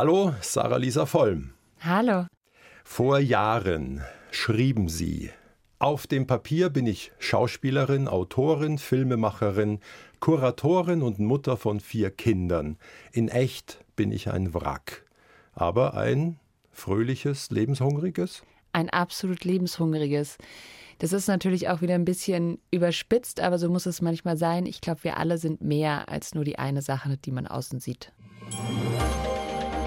Hallo, Sarah Lisa Vollm. Hallo. Vor Jahren schrieben Sie, auf dem Papier bin ich Schauspielerin, Autorin, Filmemacherin, Kuratorin und Mutter von vier Kindern. In echt bin ich ein Wrack. Aber ein fröhliches, lebenshungriges? Ein absolut lebenshungriges. Das ist natürlich auch wieder ein bisschen überspitzt, aber so muss es manchmal sein. Ich glaube, wir alle sind mehr als nur die eine Sache, die man außen sieht.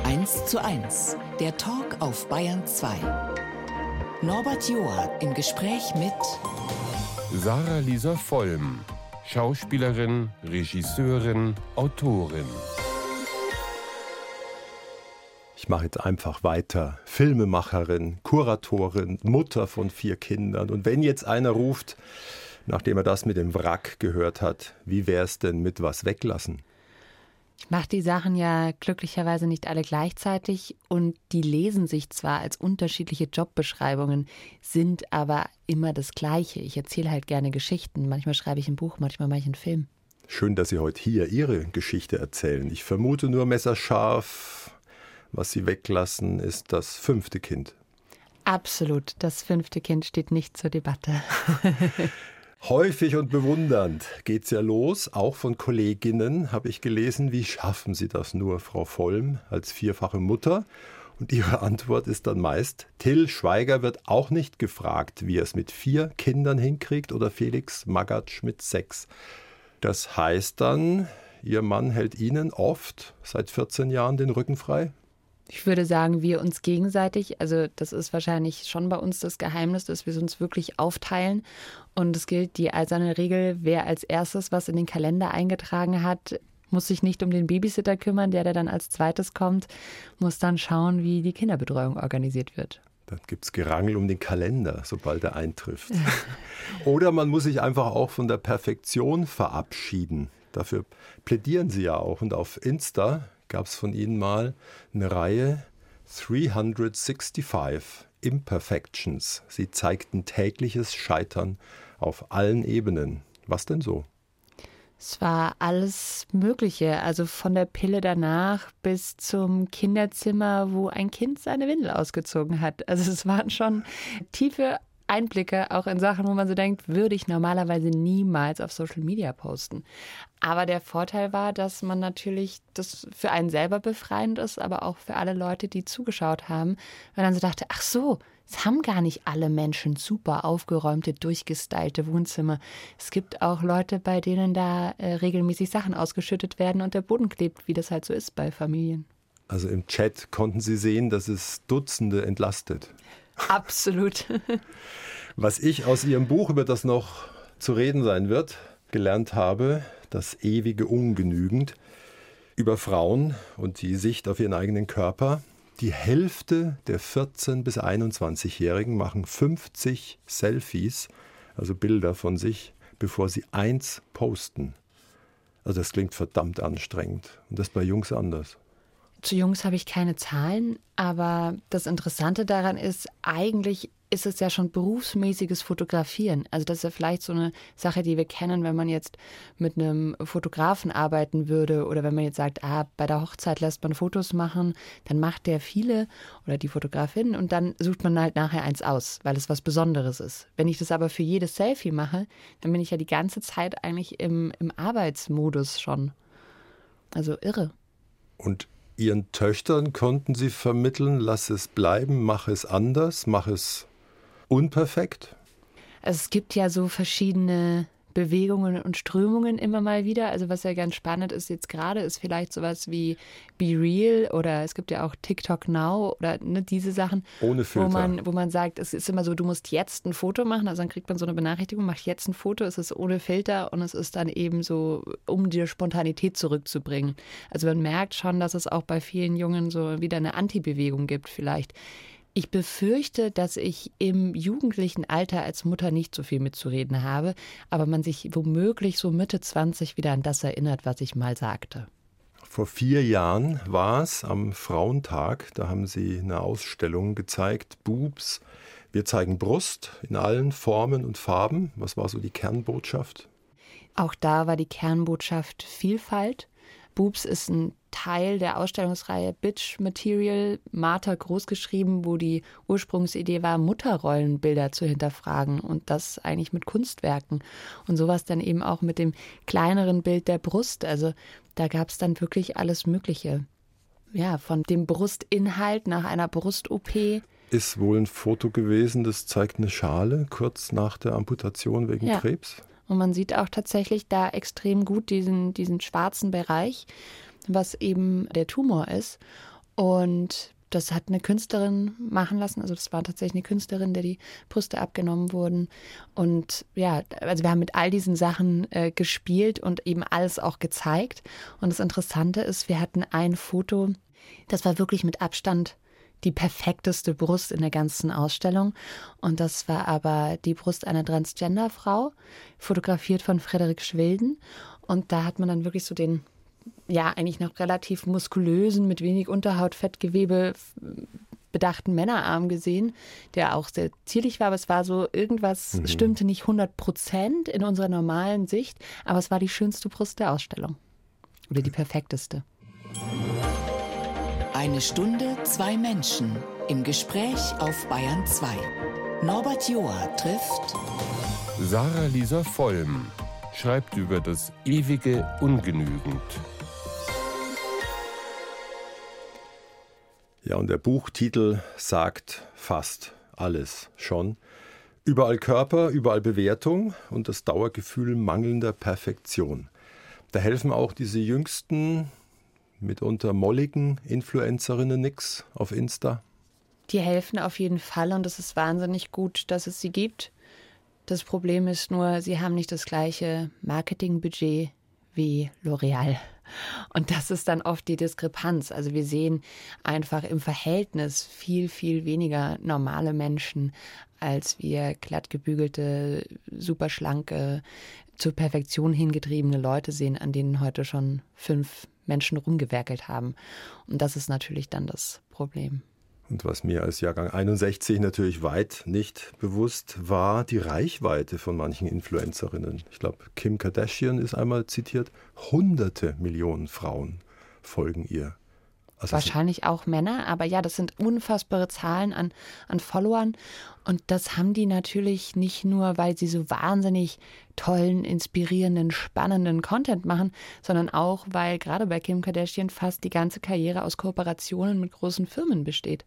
1 zu 1, der Talk auf Bayern 2. Norbert Joa im Gespräch mit Sarah Lisa Vollm, Schauspielerin, Regisseurin, Autorin. Ich mache jetzt einfach weiter. Filmemacherin, Kuratorin, Mutter von vier Kindern. Und wenn jetzt einer ruft, nachdem er das mit dem Wrack gehört hat, wie wäre es denn mit was weglassen? Ich mache die Sachen ja glücklicherweise nicht alle gleichzeitig und die lesen sich zwar als unterschiedliche Jobbeschreibungen, sind aber immer das Gleiche. Ich erzähle halt gerne Geschichten. Manchmal schreibe ich ein Buch, manchmal mache ich einen Film. Schön, dass Sie heute hier Ihre Geschichte erzählen. Ich vermute nur messerscharf, was Sie weglassen, ist das fünfte Kind. Absolut. Das fünfte Kind steht nicht zur Debatte. Häufig und bewundernd geht es ja los, auch von Kolleginnen habe ich gelesen, wie schaffen Sie das nur, Frau Vollm, als vierfache Mutter? Und ihre Antwort ist dann meist, Till Schweiger wird auch nicht gefragt, wie er es mit vier Kindern hinkriegt oder Felix Magatsch mit sechs. Das heißt dann, Ihr Mann hält Ihnen oft seit 14 Jahren den Rücken frei? Ich würde sagen, wir uns gegenseitig. Also das ist wahrscheinlich schon bei uns das Geheimnis, dass wir uns wirklich aufteilen. Und es gilt die eiserne Regel, wer als erstes was in den Kalender eingetragen hat, muss sich nicht um den Babysitter kümmern, der, der dann als zweites kommt, muss dann schauen, wie die Kinderbetreuung organisiert wird. Dann gibt es Gerangel um den Kalender, sobald er eintrifft. Oder man muss sich einfach auch von der Perfektion verabschieden. Dafür plädieren Sie ja auch. Und auf Insta gab es von Ihnen mal eine Reihe 365 Imperfections. Sie zeigten tägliches Scheitern auf allen Ebenen. Was denn so? Es war alles Mögliche, also von der Pille danach bis zum Kinderzimmer, wo ein Kind seine Windel ausgezogen hat. Also es waren schon tiefe Einblicke auch in Sachen, wo man so denkt, würde ich normalerweise niemals auf Social Media posten. Aber der Vorteil war, dass man natürlich das für einen selber befreiend ist, aber auch für alle Leute, die zugeschaut haben, weil dann so dachte, ach so, es haben gar nicht alle Menschen super aufgeräumte, durchgestylte Wohnzimmer. Es gibt auch Leute, bei denen da äh, regelmäßig Sachen ausgeschüttet werden und der Boden klebt, wie das halt so ist bei Familien. Also im Chat konnten Sie sehen, dass es Dutzende entlastet. Absolut. Was ich aus Ihrem Buch, über das noch zu reden sein wird, gelernt habe, das ewige Ungenügend, über Frauen und die Sicht auf ihren eigenen Körper. Die Hälfte der 14- bis 21-Jährigen machen 50 Selfies, also Bilder von sich, bevor sie eins posten. Also das klingt verdammt anstrengend. Und das bei Jungs anders. Zu Jungs habe ich keine Zahlen, aber das Interessante daran ist, eigentlich ist es ja schon berufsmäßiges Fotografieren. Also das ist ja vielleicht so eine Sache, die wir kennen, wenn man jetzt mit einem Fotografen arbeiten würde oder wenn man jetzt sagt, ah, bei der Hochzeit lässt man Fotos machen, dann macht der viele oder die Fotografin und dann sucht man halt nachher eins aus, weil es was Besonderes ist. Wenn ich das aber für jedes Selfie mache, dann bin ich ja die ganze Zeit eigentlich im, im Arbeitsmodus schon. Also irre. Und Ihren Töchtern konnten Sie vermitteln, lass es bleiben, mach es anders, mach es unperfekt? Es gibt ja so verschiedene Bewegungen und Strömungen immer mal wieder. Also was ja ganz spannend ist jetzt gerade, ist vielleicht sowas wie Be Real oder es gibt ja auch TikTok Now oder ne, diese Sachen, Ohne Filter. wo man, wo man sagt, es ist immer so, du musst jetzt ein Foto machen. Also dann kriegt man so eine Benachrichtigung, mach jetzt ein Foto, es ist ohne Filter und es ist dann eben so, um dir Spontanität zurückzubringen. Also man merkt schon, dass es auch bei vielen Jungen so wieder eine Antibewegung gibt vielleicht. Ich befürchte, dass ich im jugendlichen Alter als Mutter nicht so viel mitzureden habe, aber man sich womöglich so Mitte 20 wieder an das erinnert, was ich mal sagte. Vor vier Jahren war es am Frauentag, da haben Sie eine Ausstellung gezeigt, Boobs. Wir zeigen Brust in allen Formen und Farben. Was war so die Kernbotschaft? Auch da war die Kernbotschaft Vielfalt. Boobs ist ein Teil der Ausstellungsreihe Bitch Material, Martha großgeschrieben, wo die Ursprungsidee war, Mutterrollenbilder zu hinterfragen und das eigentlich mit Kunstwerken. Und sowas dann eben auch mit dem kleineren Bild der Brust. Also da gab es dann wirklich alles Mögliche. Ja, von dem Brustinhalt nach einer Brust-OP ist wohl ein Foto gewesen, das zeigt eine Schale kurz nach der Amputation wegen ja. Krebs. Und man sieht auch tatsächlich da extrem gut diesen, diesen schwarzen Bereich, was eben der Tumor ist. Und das hat eine Künstlerin machen lassen. Also das war tatsächlich eine Künstlerin, der die Brüste abgenommen wurden. Und ja, also wir haben mit all diesen Sachen äh, gespielt und eben alles auch gezeigt. Und das Interessante ist, wir hatten ein Foto, das war wirklich mit Abstand die perfekteste Brust in der ganzen Ausstellung. Und das war aber die Brust einer Transgender-Frau, fotografiert von Frederik Schwilden. Und da hat man dann wirklich so den, ja, eigentlich noch relativ muskulösen, mit wenig Unterhautfettgewebe bedachten Männerarm gesehen, der auch sehr zierlich war, aber es war so, irgendwas mhm. stimmte nicht 100 Prozent in unserer normalen Sicht, aber es war die schönste Brust der Ausstellung. Oder die perfekteste. Eine Stunde, zwei Menschen im Gespräch auf Bayern 2. Norbert Joa trifft Sarah Lisa Vollm, schreibt über das ewige Ungenügend. Ja, und der Buchtitel sagt fast alles schon. Überall Körper, überall Bewertung und das Dauergefühl mangelnder Perfektion. Da helfen auch diese jüngsten mitunter molligen Influencerinnen nix auf Insta? Die helfen auf jeden Fall und es ist wahnsinnig gut, dass es sie gibt. Das Problem ist nur, sie haben nicht das gleiche Marketingbudget wie L'Oreal. Und das ist dann oft die Diskrepanz. Also wir sehen einfach im Verhältnis viel, viel weniger normale Menschen, als wir glattgebügelte, superschlanke, zur Perfektion hingetriebene Leute sehen, an denen heute schon fünf Menschen rumgewerkelt haben. Und das ist natürlich dann das Problem. Und was mir als Jahrgang 61 natürlich weit nicht bewusst war, die Reichweite von manchen Influencerinnen. Ich glaube, Kim Kardashian ist einmal zitiert, hunderte Millionen Frauen folgen ihr. Also Wahrscheinlich auch Männer, aber ja, das sind unfassbare Zahlen an, an Followern. Und das haben die natürlich nicht nur, weil sie so wahnsinnig tollen, inspirierenden, spannenden Content machen, sondern auch, weil gerade bei Kim Kardashian fast die ganze Karriere aus Kooperationen mit großen Firmen besteht.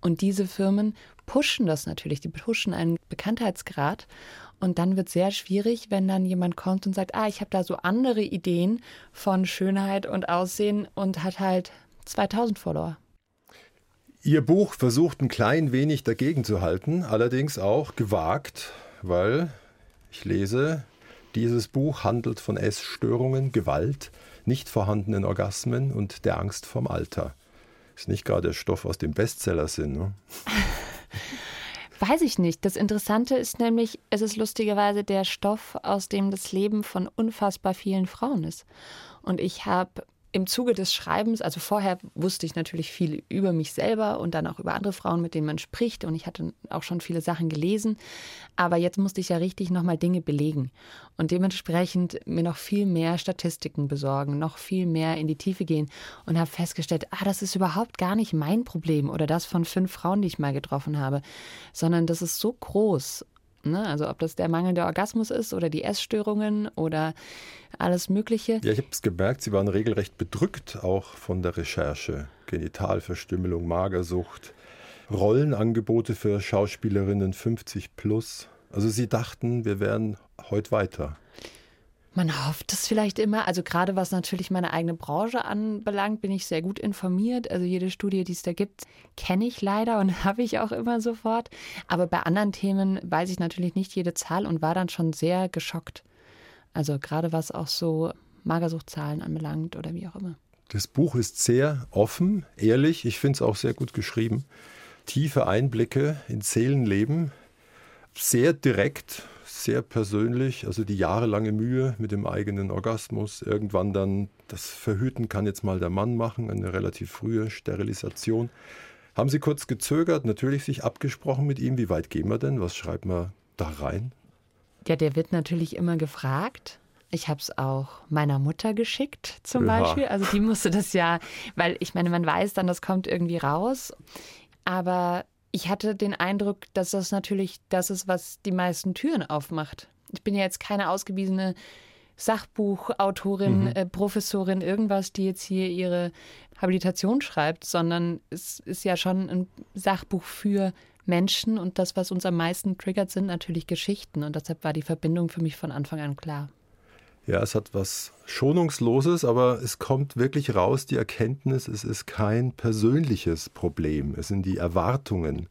Und diese Firmen pushen das natürlich, die pushen einen Bekanntheitsgrad. Und dann wird es sehr schwierig, wenn dann jemand kommt und sagt, ah, ich habe da so andere Ideen von Schönheit und Aussehen und hat halt 2000 Follower. Ihr Buch versucht ein klein wenig dagegen zu halten, allerdings auch gewagt, weil ich lese, dieses Buch handelt von Essstörungen, Gewalt, nicht vorhandenen Orgasmen und der Angst vorm Alter. Ist nicht gerade der Stoff aus dem Bestsellersinn, ne? Weiß ich nicht. Das Interessante ist nämlich, es ist lustigerweise der Stoff, aus dem das Leben von unfassbar vielen Frauen ist. Und ich habe im Zuge des Schreibens, also vorher wusste ich natürlich viel über mich selber und dann auch über andere Frauen, mit denen man spricht. Und ich hatte auch schon viele Sachen gelesen. Aber jetzt musste ich ja richtig nochmal Dinge belegen und dementsprechend mir noch viel mehr Statistiken besorgen, noch viel mehr in die Tiefe gehen und habe festgestellt, ah, das ist überhaupt gar nicht mein Problem oder das von fünf Frauen, die ich mal getroffen habe, sondern das ist so groß Ne? Also ob das der mangelnde Orgasmus ist oder die Essstörungen oder alles Mögliche. Ja, ich habe es gemerkt, Sie waren regelrecht bedrückt auch von der Recherche. Genitalverstümmelung, Magersucht, Rollenangebote für Schauspielerinnen 50 plus. Also Sie dachten, wir wären heute weiter. Man hofft es vielleicht immer. Also gerade was natürlich meine eigene Branche anbelangt, bin ich sehr gut informiert. Also jede Studie, die es da gibt, kenne ich leider und habe ich auch immer sofort. Aber bei anderen Themen weiß ich natürlich nicht jede Zahl und war dann schon sehr geschockt. Also gerade was auch so Magersuchtzahlen anbelangt oder wie auch immer. Das Buch ist sehr offen, ehrlich. Ich finde es auch sehr gut geschrieben. Tiefe Einblicke in Seelenleben, sehr direkt sehr persönlich, also die jahrelange Mühe mit dem eigenen Orgasmus, irgendwann dann das Verhüten kann jetzt mal der Mann machen, eine relativ frühe Sterilisation. Haben Sie kurz gezögert, natürlich sich abgesprochen mit ihm, wie weit gehen wir denn, was schreibt man da rein? Ja, der wird natürlich immer gefragt. Ich habe es auch meiner Mutter geschickt, zum Ja. Beispiel. Also die musste das ja, weil ich meine, man weiß dann, das kommt irgendwie raus. Aber ich hatte den Eindruck, dass das natürlich das ist, was die meisten Türen aufmacht. Ich bin ja jetzt keine ausgewiesene Sachbuchautorin, äh, Professorin, irgendwas, die jetzt hier ihre Habilitation schreibt, sondern es ist ja schon ein Sachbuch für Menschen und das, was uns am meisten triggert, sind natürlich Geschichten und deshalb war die Verbindung für mich von Anfang an klar. Ja, es hat was Schonungsloses, aber es kommt wirklich raus, die Erkenntnis, es ist kein persönliches Problem. Es sind die Erwartungen,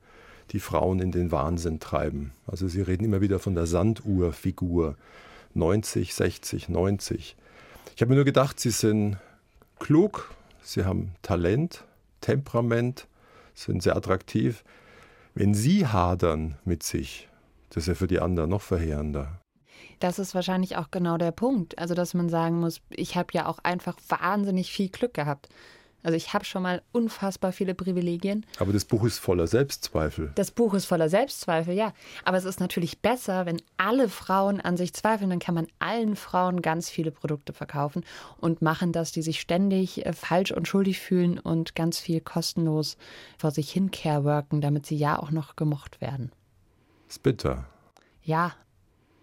die Frauen in den Wahnsinn treiben. Also Sie reden immer wieder von der Sanduhrfigur. 90, 60, 90. Ich habe mir nur gedacht, Sie sind klug, Sie haben Talent, Temperament, sind sehr attraktiv. Wenn Sie hadern mit sich, das ist ja für die anderen noch verheerender. Das ist wahrscheinlich auch genau der Punkt. Also, dass man sagen muss, ich habe ja auch einfach wahnsinnig viel Glück gehabt. Also, ich habe schon mal unfassbar viele Privilegien. Aber das Buch ist voller Selbstzweifel. Das Buch ist voller Selbstzweifel, ja. Aber es ist natürlich besser, wenn alle Frauen an sich zweifeln. Dann kann man allen Frauen ganz viele Produkte verkaufen und machen das, die sich ständig äh, falsch und schuldig fühlen und ganz viel kostenlos vor sich hin careworken, damit sie ja auch noch gemocht werden. ist bitter. Ja,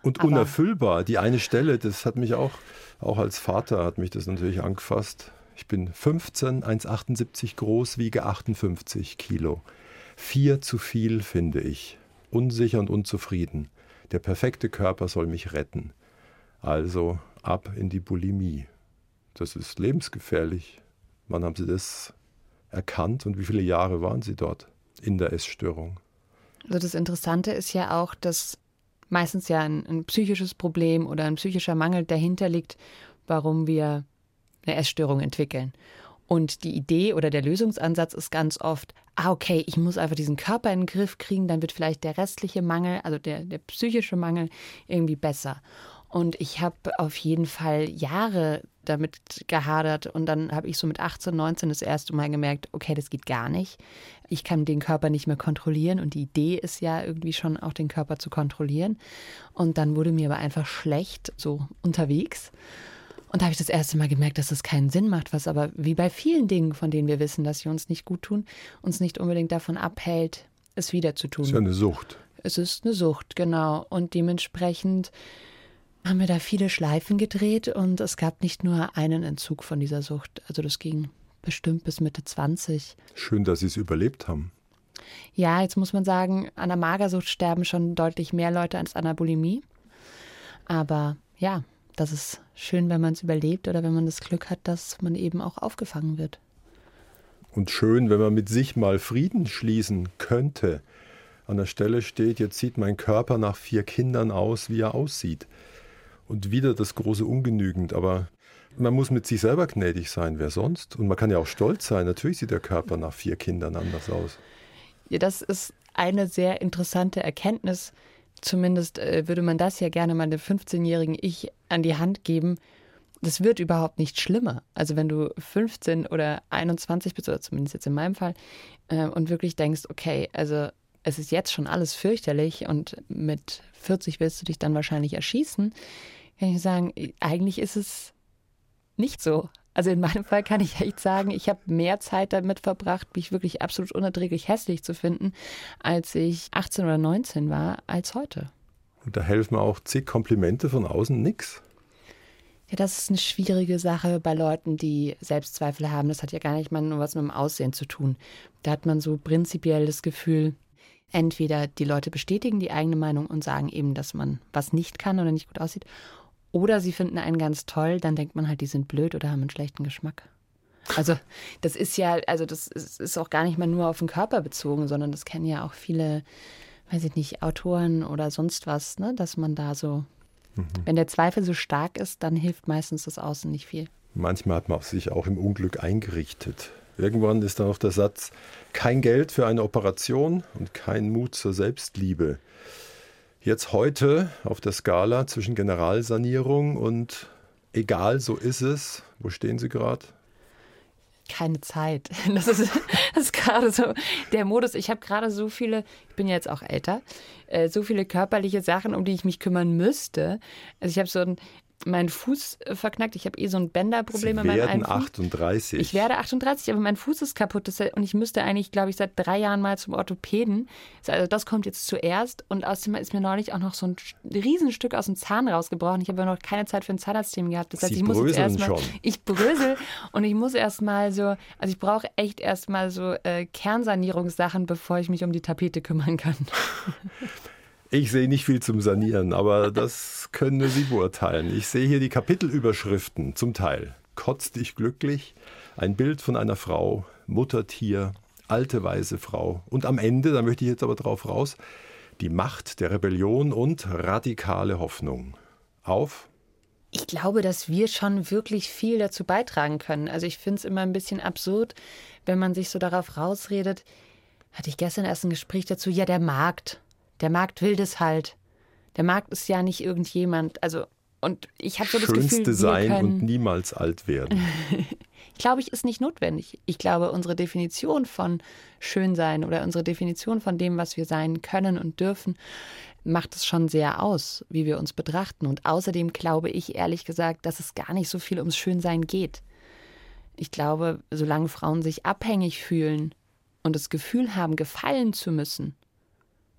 Und Aber- unerfüllbar. Die eine Stelle, das hat mich auch, auch als Vater hat mich das natürlich angefasst. Ich bin 15, 1,78 groß, wiege 58 Kilo. Vier zu viel, finde ich. Unsicher und unzufrieden. Der perfekte Körper soll mich retten. Also ab in die Bulimie. Das ist lebensgefährlich. Wann haben Sie das erkannt und wie viele Jahre waren Sie dort in der Essstörung? Also das Interessante ist ja auch, dass meistens ja ein, ein psychisches Problem oder ein psychischer Mangel dahinter liegt, warum wir eine Essstörung entwickeln. Und die Idee oder der Lösungsansatz ist ganz oft, ah, okay, ich muss einfach diesen Körper in den Griff kriegen, dann wird vielleicht der restliche Mangel, also der, der psychische Mangel, irgendwie besser. Und ich habe auf jeden Fall Jahre damit gehadert und dann habe ich so mit 18, 19 das erste Mal gemerkt, okay, das geht gar nicht. Ich kann den Körper nicht mehr kontrollieren und die Idee ist ja irgendwie schon auch den Körper zu kontrollieren. Und dann wurde mir aber einfach schlecht so unterwegs. Und da habe ich das erste Mal gemerkt, dass das keinen Sinn macht, was aber wie bei vielen Dingen, von denen wir wissen, dass sie uns nicht gut tun, uns nicht unbedingt davon abhält, es wieder zu tun. Das ist ja eine Sucht. Es ist eine Sucht, genau. Und dementsprechend haben wir da viele Schleifen gedreht und es gab nicht nur einen Entzug von dieser Sucht. Also das ging bestimmt bis Mitte 20. Schön, dass Sie es überlebt haben. Ja, jetzt muss man sagen, an der Magersucht sterben schon deutlich mehr Leute als an der Bulimie. Aber ja, das ist schön, wenn man es überlebt oder wenn man das Glück hat, dass man eben auch aufgefangen wird. Und schön, wenn man mit sich mal Frieden schließen könnte. An der Stelle steht, jetzt sieht mein Körper nach vier Kindern aus, wie er aussieht. Und wieder das große Ungenügend. Aber man muss mit sich selber gnädig sein, wer sonst? Und man kann ja auch stolz sein. Natürlich sieht der Körper nach vier Kindern anders aus. Ja, das ist eine sehr interessante Erkenntnis. Zumindest äh, würde man das ja gerne mal dem 15-jährigen Ich an die Hand geben. Das wird überhaupt nicht schlimmer. Also wenn du 15 oder 21 bist, oder zumindest jetzt in meinem Fall, äh, und wirklich denkst, okay, also es ist jetzt schon alles fürchterlich und mit 40 willst du dich dann wahrscheinlich erschießen, kann ich sagen, eigentlich ist es nicht so. Also in meinem Fall kann ich echt sagen, ich habe mehr Zeit damit verbracht, mich wirklich absolut unerträglich hässlich zu finden, als ich 18 oder 19 war, als heute. Und da helfen auch zig Komplimente von außen nix. Ja, das ist eine schwierige Sache bei Leuten, die Selbstzweifel haben. Das hat ja gar nicht mal nur was mit dem Aussehen zu tun. Da hat man so prinzipiell das Gefühl, entweder die Leute bestätigen die eigene Meinung und sagen eben, dass man was nicht kann oder nicht gut aussieht, oder sie finden einen ganz toll, dann denkt man halt, die sind blöd oder haben einen schlechten Geschmack. Also das ist ja, also das ist, ist auch gar nicht mal nur auf den Körper bezogen, sondern das kennen ja auch viele, weiß ich nicht, Autoren oder sonst was, ne, dass man da so, wenn der Zweifel so stark ist, dann hilft meistens das Außen nicht viel. Manchmal hat man sich auch im Unglück eingerichtet. Irgendwann ist dann noch der Satz, kein Geld für eine Operation und kein Mut zur Selbstliebe. Jetzt heute auf der Skala zwischen Generalsanierung und egal, so ist es. Wo stehen Sie gerade? keine Zeit. Das ist, ist gerade so der Modus. Ich habe gerade so viele, ich bin ja jetzt auch älter, äh, so viele körperliche Sachen, um die ich mich kümmern müsste. Also ich habe so ein meinen Fuß äh, verknackt. Ich habe eh so ein Bänderproblem in meinem werden einen Fuß. 38. Ich werde 38, aber mein Fuß ist kaputt und ich müsste eigentlich, glaube ich, seit drei Jahren mal zum Orthopäden. Also das kommt jetzt zuerst und außerdem ist mir neulich auch noch so ein Riesenstück aus dem Zahn rausgebrochen. Ich habe ja noch keine Zeit für ein Zahnarztteam gehabt. Das heißt, Sie ich muss jetzt erstmal, ich brösel und ich muss erstmal so, also ich brauche echt erstmal so äh, Kernsanierungssachen, bevor ich mich um die Tapete kümmern kann. Ich sehe nicht viel zum Sanieren, aber das können nur Sie beurteilen. Ich sehe hier die Kapitelüberschriften zum Teil. Kotz dich glücklich, ein Bild von einer Frau, Muttertier, alte weise Frau. Und am Ende, da möchte ich jetzt aber drauf raus, die Macht der Rebellion und radikale Hoffnung. Auf Ich glaube, dass wir schon wirklich viel dazu beitragen können. Also ich finde es immer ein bisschen absurd, wenn man sich so darauf rausredet. Hatte ich gestern erst ein Gespräch dazu, ja, der Markt. Der Markt will das halt. Der Markt ist ja nicht irgendjemand. Also, und ich habe so das Schönste Gefühl, wir sein und niemals alt werden. glaube ich, ist nicht notwendig. Ich glaube, unsere Definition von Schönsein oder unsere Definition von dem, was wir sein können und dürfen, macht es schon sehr aus, wie wir uns betrachten. Und außerdem glaube ich ehrlich gesagt, dass es gar nicht so viel ums Schönsein geht. Ich glaube, solange Frauen sich abhängig fühlen und das Gefühl haben, gefallen zu müssen,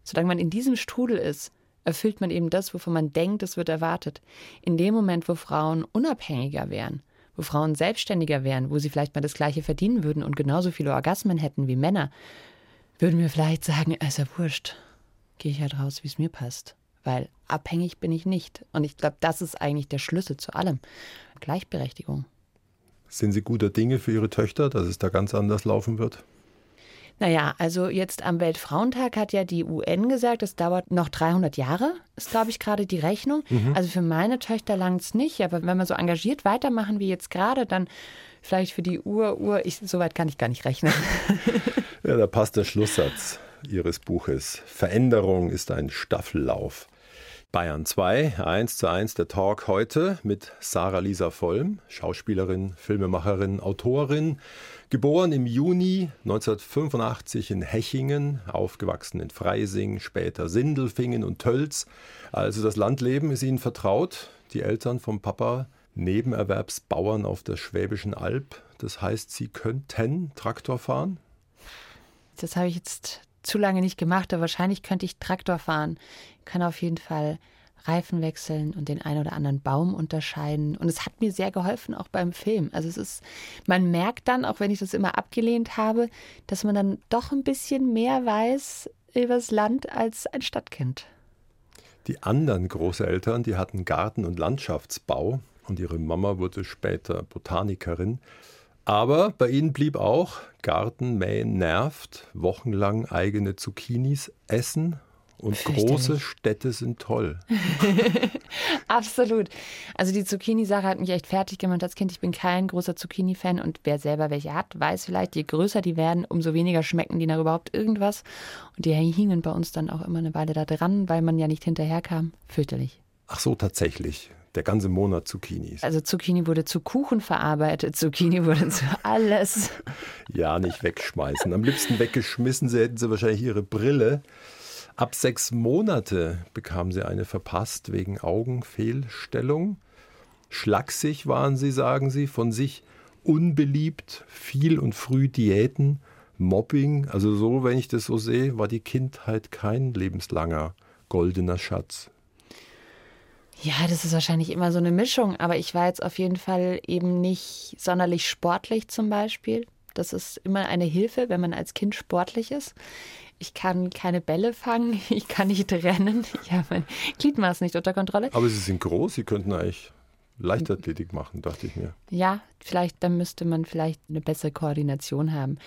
solange man in diesem Strudel ist, erfüllt man eben das, wovon man denkt, es wird erwartet. In dem Moment, wo Frauen unabhängiger wären, wo Frauen selbstständiger wären, wo sie vielleicht mal das Gleiche verdienen würden und genauso viele Orgasmen hätten wie Männer, würden wir vielleicht sagen, ist ja wurscht, gehe ich halt raus, wie es mir passt. Weil abhängig bin ich nicht. Und ich glaube, das ist eigentlich der Schlüssel zu allem. Gleichberechtigung. Sind Sie guter Dinge für Ihre Töchter, dass es da ganz anders laufen wird? Naja, also jetzt am Weltfrauentag hat ja die UN gesagt, es dauert noch 300 Jahre, ist glaube ich gerade die Rechnung. Also für meine Töchter langt es nicht, aber wenn wir so engagiert weitermachen wie jetzt gerade, dann vielleicht für die Ur, Ur, ich, so weit kann ich gar nicht rechnen. Ja, da passt der Schlusssatz Ihres Buches. Veränderung ist ein Staffellauf. Bayern 2, 1 zu 1 der Talk heute mit Sarah Lisa Vollm, Schauspielerin, Filmemacherin, Autorin, geboren im Juni 1985 in Hechingen, aufgewachsen in Freising, später Sindelfingen und Tölz. Also das Landleben ist Ihnen vertraut. Die Eltern vom Papa Nebenerwerbsbauern auf der Schwäbischen Alb. Das heißt, Sie könnten Traktor fahren? Das habe ich jetzt zu lange nicht gemacht, aber wahrscheinlich könnte ich Traktor fahren. Kann auf jeden Fall Reifen wechseln und den einen oder anderen Baum unterscheiden. Und es hat mir sehr geholfen, auch beim Film. Also es ist, man merkt dann, auch wenn ich das immer abgelehnt habe, dass man dann doch ein bisschen mehr weiß übers Land als ein Stadtkind. Die anderen Großeltern, die hatten Garten- und Landschaftsbau und ihre Mama wurde später Botanikerin. Aber bei ihnen blieb auch Gartenmähen nervt, wochenlang eigene Zucchinis essen und große Städte sind toll. Absolut. Also die Zucchini-Sache hat mich echt fertig gemacht als Kind. Ich bin kein großer Zucchini-Fan und wer selber welche hat, weiß vielleicht, je größer die werden, umso weniger schmecken die nach überhaupt irgendwas. Und die hingen bei uns dann auch immer eine Weile da dran, weil man ja nicht hinterherkam. Fürchterlich. Ach so, tatsächlich. Der ganze Monat Zucchinis. Also Zucchini wurde zu Kuchen verarbeitet, Zucchini wurde zu alles. Ja, nicht wegschmeißen. Am liebsten weggeschmissen, sie hätten sie wahrscheinlich ihre Brille. Ab sechs Monate bekam sie eine verpasst wegen Augenfehlstellung. Schlaksig waren sie, sagen sie, von sich unbeliebt, viel und früh Diäten, Mobbing. Also so, wenn ich das so sehe, war die Kindheit kein lebenslanger goldener Schatz. Ja, das ist wahrscheinlich immer so eine Mischung, aber ich war jetzt auf jeden Fall eben nicht sonderlich sportlich zum Beispiel. Das ist immer eine Hilfe, wenn man als Kind sportlich ist. Ich kann keine Bälle fangen, ich kann nicht rennen, ich habe mein Gliedmaß nicht unter Kontrolle. Aber sie sind groß, sie könnten eigentlich Leichtathletik machen, dachte ich mir. Ja, vielleicht, dann müsste man vielleicht eine bessere Koordination haben.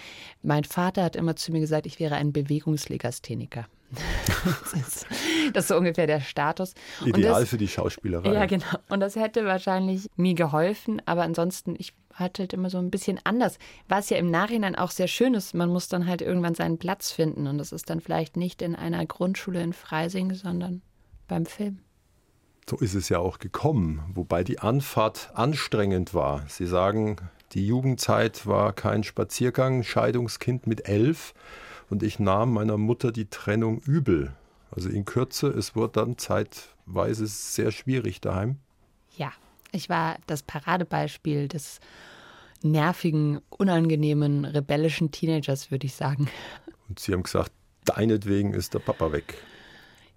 Mein Vater hat immer zu mir gesagt, ich wäre ein Bewegungslegastheniker. Das, ist, das ist so ungefähr der Status. Ideal das, für die Schauspielerei. Ja, genau. Und das hätte wahrscheinlich mir geholfen, aber ansonsten, ich hatte halt immer so ein bisschen anders. Was ja im Nachhinein auch sehr schön ist, man muss dann halt irgendwann seinen Platz finden. Und das ist dann vielleicht nicht in einer Grundschule in Freising, sondern beim Film. So ist es ja auch gekommen, wobei die Anfahrt anstrengend war. Sie sagen, die Jugendzeit war kein Spaziergang, Scheidungskind mit elf und ich nahm meiner Mutter die Trennung übel. Also in Kürze, es wurde dann zeitweise sehr schwierig daheim. Ja, ich war das Paradebeispiel des nervigen, unangenehmen, rebellischen Teenagers, würde ich sagen. Und Sie haben gesagt, deinetwegen ist der Papa weg.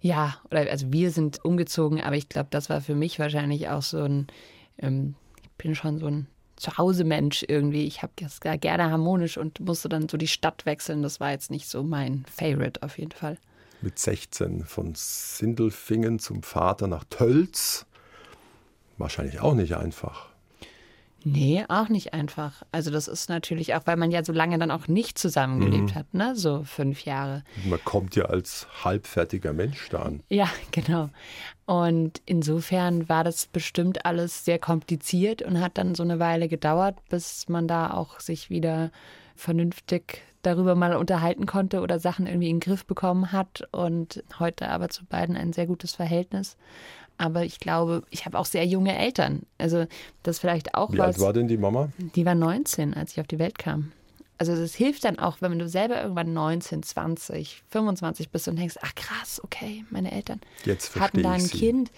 Ja, oder also wir sind umgezogen, aber ich glaube, das war für mich wahrscheinlich auch so ein, ähm, ich bin schon so ein Zuhause-Mensch irgendwie. Ich habe das gerne harmonisch und musste dann so die Stadt wechseln. Das war jetzt nicht so mein Favorite auf jeden Fall. Mit 16 von Sindelfingen zum Vater nach Tölz. Wahrscheinlich auch nicht einfach. Nee, auch nicht einfach. Also das ist natürlich auch, weil man ja so lange dann auch nicht zusammengelebt mhm. hat, ne? So fünf Jahre. Man kommt ja als halbfertiger Mensch da an. Ja, genau. Und insofern war das bestimmt alles sehr kompliziert und hat dann so eine Weile gedauert, bis man da auch sich wieder vernünftig darüber mal unterhalten konnte oder Sachen irgendwie in den Griff bekommen hat. Und heute aber zu beiden ein sehr gutes Verhältnis aber ich glaube, ich habe auch sehr junge Eltern. Also das vielleicht auch Wie was. alt war denn die Mama? Die war 19, als ich auf die Welt kam. Also das hilft dann auch, wenn du selber irgendwann 19, 20, 25 bist und denkst, ach krass, okay, meine Eltern Jetzt hatten da ein sie. Kind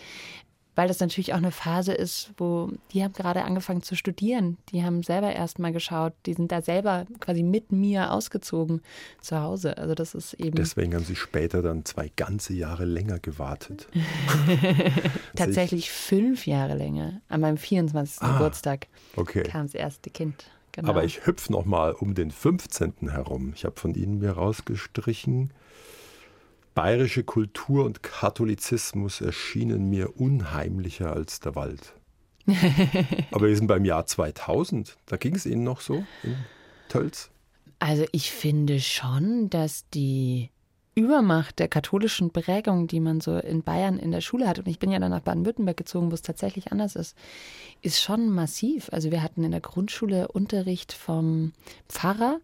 weil das natürlich auch eine Phase ist, wo die haben gerade angefangen zu studieren. Die haben selber erst mal geschaut, die sind da selber quasi mit mir ausgezogen zu Hause. Also das ist eben. Deswegen haben sie später dann zwei ganze Jahre länger gewartet. Tatsächlich fünf Jahre länger. An meinem 24. Ah, Geburtstag okay. kam das erste Kind. Genau. Aber ich hüpfe noch mal um den 15. herum. Ich habe von Ihnen mir rausgestrichen Bayerische Kultur und Katholizismus erschienen mir unheimlicher als der Wald. Aber wir sind beim Jahr 2000. Da ging es Ihnen noch so in Tölz? Also ich finde schon, dass die Übermacht der katholischen Prägung, die man so in Bayern in der Schule hat, und ich bin ja dann nach Baden-Württemberg gezogen, wo es tatsächlich anders ist, ist schon massiv. Also wir hatten in der Grundschule Unterricht vom Pfarrer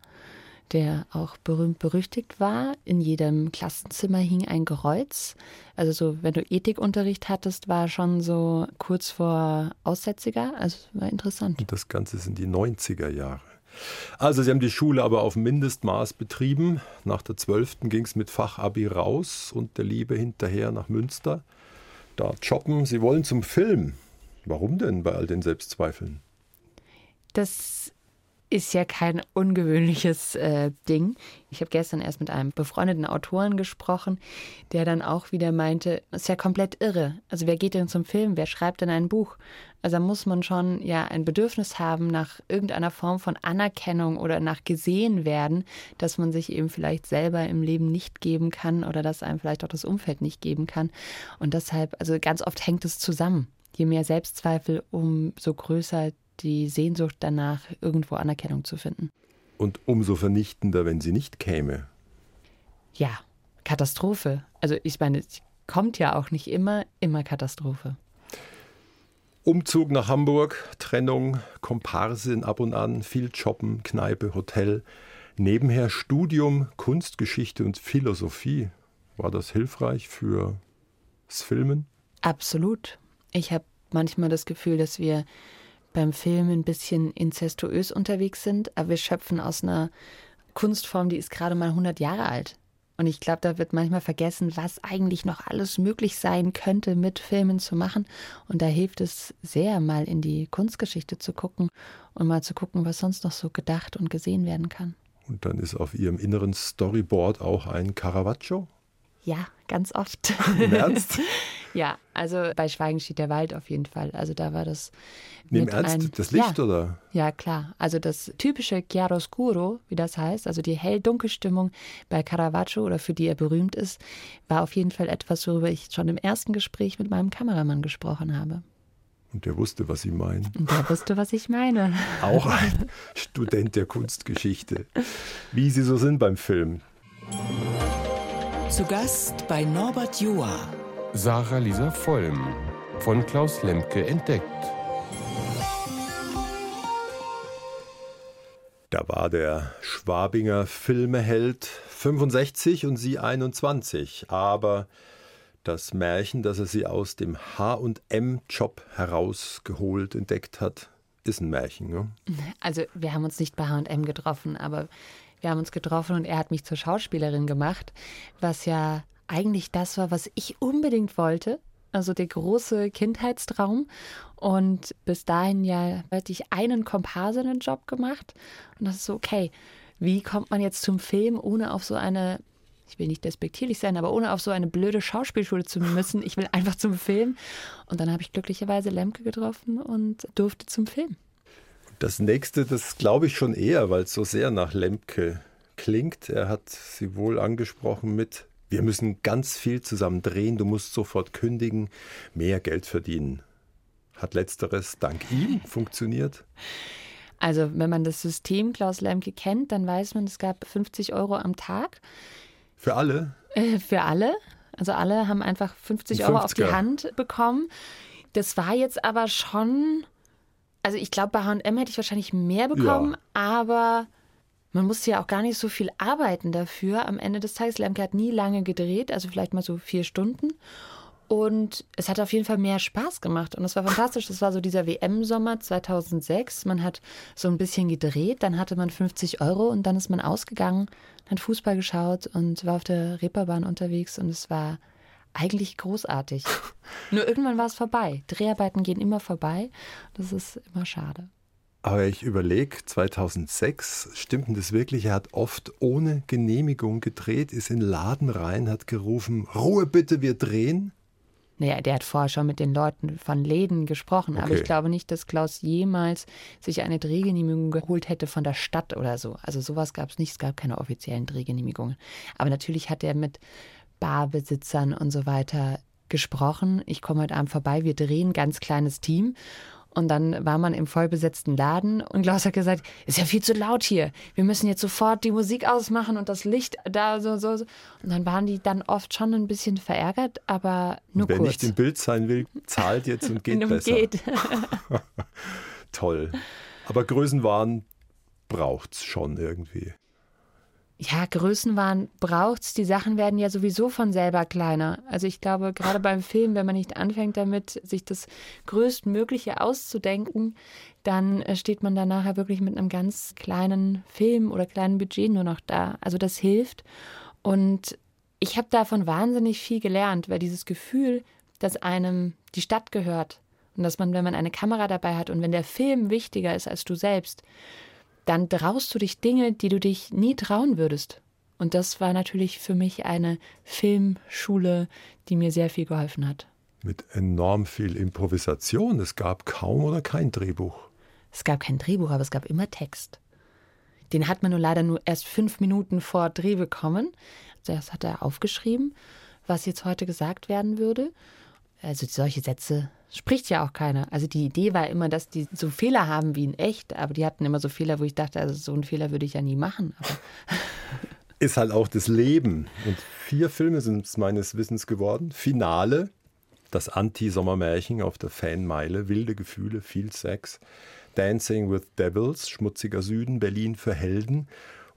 der auch berühmt berüchtigt war. In jedem Klassenzimmer hing ein Kreuz. Also so, wenn du Ethikunterricht hattest, war schon so kurz vor Aussätziger. Also war interessant. Das Ganze sind die 90er Jahre. Also Sie haben die Schule aber auf Mindestmaß betrieben. Nach der 12. ging es mit Fachabi raus und der Liebe hinterher nach Münster. Da jobben. Sie wollen zum Film. Warum denn bei all den Selbstzweifeln? Das ist ja kein ungewöhnliches äh, Ding. Ich habe gestern erst mit einem befreundeten Autoren gesprochen, der dann auch wieder meinte, ist ja komplett irre. Also wer geht denn zum Film? Wer schreibt denn ein Buch? Also da muss man schon ja ein Bedürfnis haben nach irgendeiner Form von Anerkennung oder nach gesehen werden, dass man sich eben vielleicht selber im Leben nicht geben kann oder dass einem vielleicht auch das Umfeld nicht geben kann. Und deshalb, also ganz oft hängt es zusammen. Je mehr Selbstzweifel, umso größer die Sehnsucht danach, irgendwo Anerkennung zu finden. Und umso vernichtender, wenn sie nicht käme. Ja, Katastrophe. Also ich meine, es kommt ja auch nicht immer, immer Katastrophe. Umzug nach Hamburg, Trennung, Komparsin ab und an, viel Shoppen, Kneipe, Hotel. Nebenher Studium, Kunstgeschichte und Philosophie. War das hilfreich für das Filmen? Absolut. Ich habe manchmal das Gefühl, dass wir beim Film ein bisschen inzestuös unterwegs sind, aber wir schöpfen aus einer Kunstform, die ist gerade mal 100 Jahre alt. Und ich glaube, da wird manchmal vergessen, was eigentlich noch alles möglich sein könnte, mit Filmen zu machen. Und da hilft es sehr, mal in die Kunstgeschichte zu gucken und mal zu gucken, was sonst noch so gedacht und gesehen werden kann. Und dann ist auf Ihrem inneren Storyboard auch ein Caravaggio? Ja, ganz oft. Im Ernst? ja, also bei Schweigen steht der Wald auf jeden Fall. Also da war das. Im Ernst? Ein, das Licht ja, oder? Ja, klar. Also das typische Chiaroscuro, wie das heißt, also die hell-dunkel-Stimmung bei Caravaggio oder für die er berühmt ist, war auf jeden Fall etwas, worüber ich schon im ersten Gespräch mit meinem Kameramann gesprochen habe. Und der wusste, was Sie meinen. Und der wusste, was ich meine. Auch ein Student der Kunstgeschichte. Wie Sie so sind beim Film. Zu Gast bei Norbert Joa. Sarah Lisa Vollm, von Klaus Lemke entdeckt. Da war der Schwabinger Filmeheld 65 und sie 21. Aber das Märchen, das er sie aus dem H&M-Job herausgeholt entdeckt hat, ist ein Märchen. Ne? Also wir haben uns nicht bei H&M getroffen, aber wir haben uns getroffen und er hat mich zur Schauspielerin gemacht, was ja eigentlich das war, was ich unbedingt wollte. also der große Kindheitstraum. Und bis dahin ja hatte ich einen Komparsinnenjob gemacht. Und das ist so, okay, wie kommt man jetzt zum Film, ohne auf so eine, ich will nicht despektierlich sein, aber ohne auf so eine blöde Schauspielschule zu müssen. Ich will einfach zum Film. Und dann habe ich glücklicherweise Lemke getroffen und durfte zum Film. Das nächste, das glaube ich schon eher, weil es so sehr nach Lemke klingt. Er hat sie wohl angesprochen mit, wir müssen ganz viel zusammen drehen, du musst sofort kündigen, mehr Geld verdienen. Hat letzteres dank ihm funktioniert? Also wenn man das System Klaus Lemke kennt, dann weiß man, es gab 50 Euro am Tag. Für alle? Äh, für alle. Also alle haben einfach 50 Euro auf die Hand bekommen. Das war jetzt aber schon, also ich glaube, bei H&M hätte ich wahrscheinlich mehr bekommen, ja. aber man musste ja auch gar nicht so viel arbeiten dafür. Am Ende des Tages, Lemke hat nie lange gedreht, also vielleicht mal so vier Stunden. Und es hat auf jeden Fall mehr Spaß gemacht. Und es war fantastisch. Das war so dieser WM-Sommer 2006. Man hat so ein bisschen gedreht, dann hatte man 50 Euro und dann ist man ausgegangen, hat Fußball geschaut und war auf der Reeperbahn unterwegs. Und es war eigentlich großartig. Nur irgendwann war es vorbei. Dreharbeiten gehen immer vorbei. Das ist immer schade. Aber ich überlege, 2006 stimmt denn das wirklich? Er hat oft ohne Genehmigung gedreht, ist in Laden rein, hat gerufen, Ruhe bitte, wir drehen. Naja, der hat vorher schon mit den Leuten von Läden gesprochen, okay. aber ich glaube nicht, dass Klaus jemals sich eine Drehgenehmigung geholt hätte von der Stadt oder so. Also sowas gab es nicht, es gab keine offiziellen Drehgenehmigungen. Aber natürlich hat er mit Barbesitzern und so weiter gesprochen. Ich komme heute Abend vorbei, wir drehen, ganz kleines Team. Und dann war man im vollbesetzten Laden und Klaus hat gesagt, ist ja viel zu laut hier. Wir müssen jetzt sofort die Musik ausmachen und das Licht da so, so, so. Und dann waren die dann oft schon ein bisschen verärgert, aber nur Wer kurz. nicht im Bild sein will, zahlt jetzt und geht besser. Geht. Toll. Aber Größenwahn braucht es schon irgendwie ja, Größenwahn braucht's. Die Sachen werden ja sowieso von selber kleiner. Also ich glaube, gerade beim Film, wenn man nicht anfängt damit, sich das Größtmögliche auszudenken, dann äh, steht man da nachher wirklich mit einem ganz kleinen Film oder kleinen Budget nur noch da. Also das hilft. Und ich habe davon wahnsinnig viel gelernt, weil dieses Gefühl, dass einem die Stadt gehört und dass man, wenn man eine Kamera dabei hat und wenn der Film wichtiger ist als du selbst, dann traust du dich Dinge, die du dich nie trauen würdest. Und das war natürlich für mich eine Filmschule, die mir sehr viel geholfen hat. Mit enorm viel Improvisation. Es gab kaum oder kein Drehbuch. Es gab kein Drehbuch, aber es gab immer Text. Den hat man nur leider nur erst fünf Minuten vor Dreh bekommen. Das hat er aufgeschrieben, was jetzt heute gesagt werden würde. Also solche Sätze spricht ja auch keiner. Also die Idee war immer, dass die so Fehler haben wie in echt, aber die hatten immer so Fehler, wo ich dachte, also so einen Fehler würde ich ja nie machen. Ist halt auch das Leben. Und vier Filme sind es meines Wissens geworden. Finale, das Anti-Sommermärchen auf der Fanmeile, wilde Gefühle, viel Sex, Dancing with Devils, schmutziger Süden, Berlin für Helden.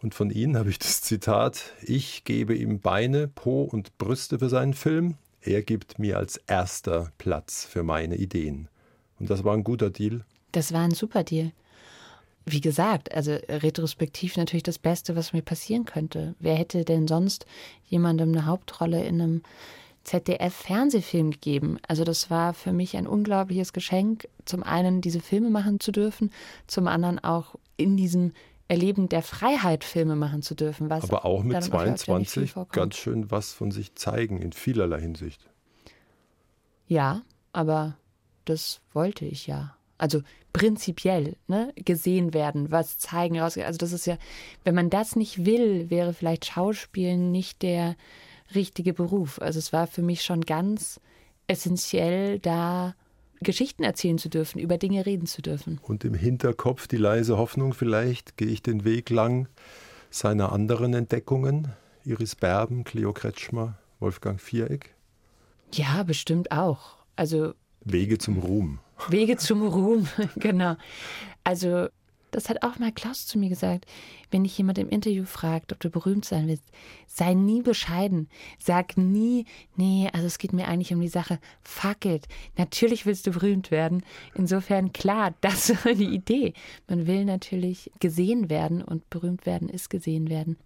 Und von Ihnen habe ich das Zitat, ich gebe ihm Beine, Po und Brüste für seinen Film. Er gibt mir als erster Platz für meine Ideen. Und das war ein guter Deal. Das war ein super Deal. Wie gesagt, also retrospektiv natürlich das Beste, was mir passieren könnte. Wer hätte denn sonst jemandem eine Hauptrolle in einem ZDF-Fernsehfilm gegeben? Also das war für mich ein unglaubliches Geschenk, zum einen diese Filme machen zu dürfen, zum anderen auch in diesem Erleben der Freiheit, Filme machen zu dürfen. Was Aber auch mit 22 ganz schön was von sich zeigen in vielerlei Hinsicht. Ja, aber das wollte ich ja. Also prinzipiell ne, gesehen werden, was zeigen, Also das ist ja, wenn man das nicht will, wäre vielleicht Schauspielen nicht der richtige Beruf. Also es war für mich schon ganz essentiell, da Geschichten erzählen zu dürfen, über Dinge reden zu dürfen. Und im Hinterkopf die leise Hoffnung, vielleicht gehe ich den Weg lang seiner anderen Entdeckungen, Iris Berben, Cleo Kretschmer, Wolfgang Viereck? Ja, bestimmt auch. Also Wege zum Ruhm. Wege zum Ruhm, genau. Also das hat auch mal Klaus zu mir gesagt. Wenn dich jemand im Interview fragt, ob du berühmt sein willst, sei nie bescheiden. Sag nie, nee, also es geht mir eigentlich um die Sache. Fuck it. Natürlich willst du berühmt werden. Insofern, klar, das ist die Idee. Man will natürlich gesehen werden und berühmt werden ist gesehen werden.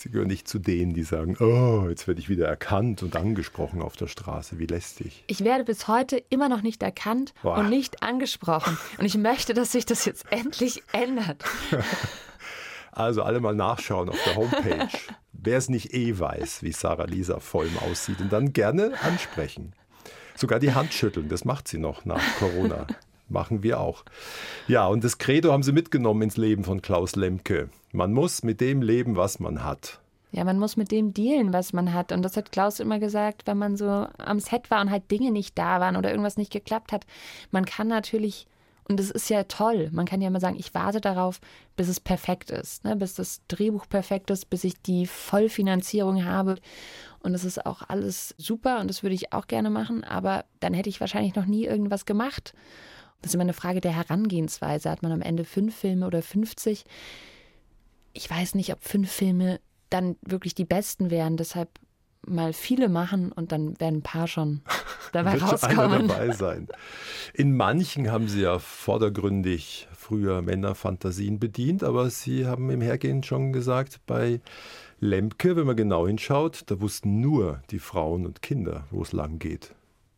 Sie gehören nicht zu denen, die sagen, oh, jetzt werde ich wieder erkannt und angesprochen auf der Straße. Wie lästig. Ich werde bis heute immer noch nicht erkannt Boah. und nicht angesprochen. Und ich möchte, dass sich das jetzt endlich ändert. Also alle mal nachschauen auf der Homepage. Wer es nicht eh weiß, wie Sarah Lisa Vollm aussieht und dann gerne ansprechen. Sogar die Hand schütteln, das macht sie noch nach Corona. Machen wir auch. Ja, und das Credo haben sie mitgenommen ins Leben von Klaus Lemke. Man muss mit dem leben, was man hat. Ja, man muss mit dem dealen, was man hat. Und das hat Klaus immer gesagt, wenn man so am Set war und halt Dinge nicht da waren oder irgendwas nicht geklappt hat. Man kann natürlich, und das ist ja toll, man kann ja immer sagen, ich warte darauf, bis es perfekt ist, ne? bis das Drehbuch perfekt ist, bis ich die Vollfinanzierung habe. Und das ist auch alles super und das würde ich auch gerne machen, aber dann hätte ich wahrscheinlich noch nie irgendwas gemacht. Das ist immer eine Frage der Herangehensweise. Hat man am Ende fünf Filme oder 50? Ich weiß nicht, ob fünf Filme dann wirklich die besten wären. Deshalb mal viele machen und dann werden ein paar schon dabei Wird rauskommen. dabei sein. In manchen haben sie ja vordergründig früher Männerfantasien bedient, aber sie haben im Hergehen schon gesagt, bei Lemke, wenn man genau hinschaut, da wussten nur die Frauen und Kinder, wo es lang geht.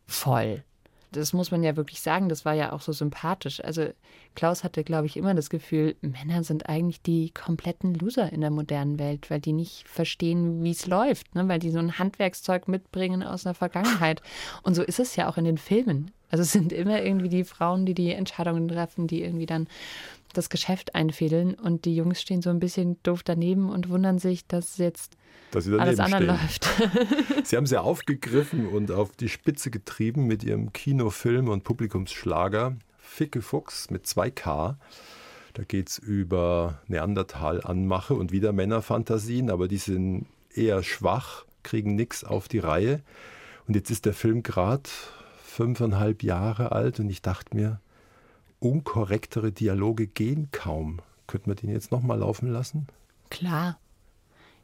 Voll das muss man ja wirklich sagen, das war ja auch so sympathisch. Also Klaus hatte, glaube ich, immer das Gefühl, Männer sind eigentlich die kompletten Loser in der modernen Welt, weil die nicht verstehen, wie es läuft, ne? weil die so ein Handwerkszeug mitbringen aus der Vergangenheit. Und so ist es ja auch in den Filmen. Also es sind immer irgendwie die Frauen, die die Entscheidungen treffen, die irgendwie dann das Geschäft einfädeln und die Jungs stehen so ein bisschen doof daneben und wundern sich, dass jetzt dass sie alles anders läuft. sie haben sie aufgegriffen und auf die Spitze getrieben mit ihrem Kinofilm und Publikumsschlager Ficke Fuchs mit 2K. Da geht es über Neandertal-Anmache und wieder Männerfantasien, aber die sind eher schwach, kriegen nichts auf die Reihe. Und jetzt ist der Film gerade fünfeinhalb Jahre alt und ich dachte mir, unkorrektere Dialoge gehen kaum. Könnte man den jetzt nochmal laufen lassen? Klar.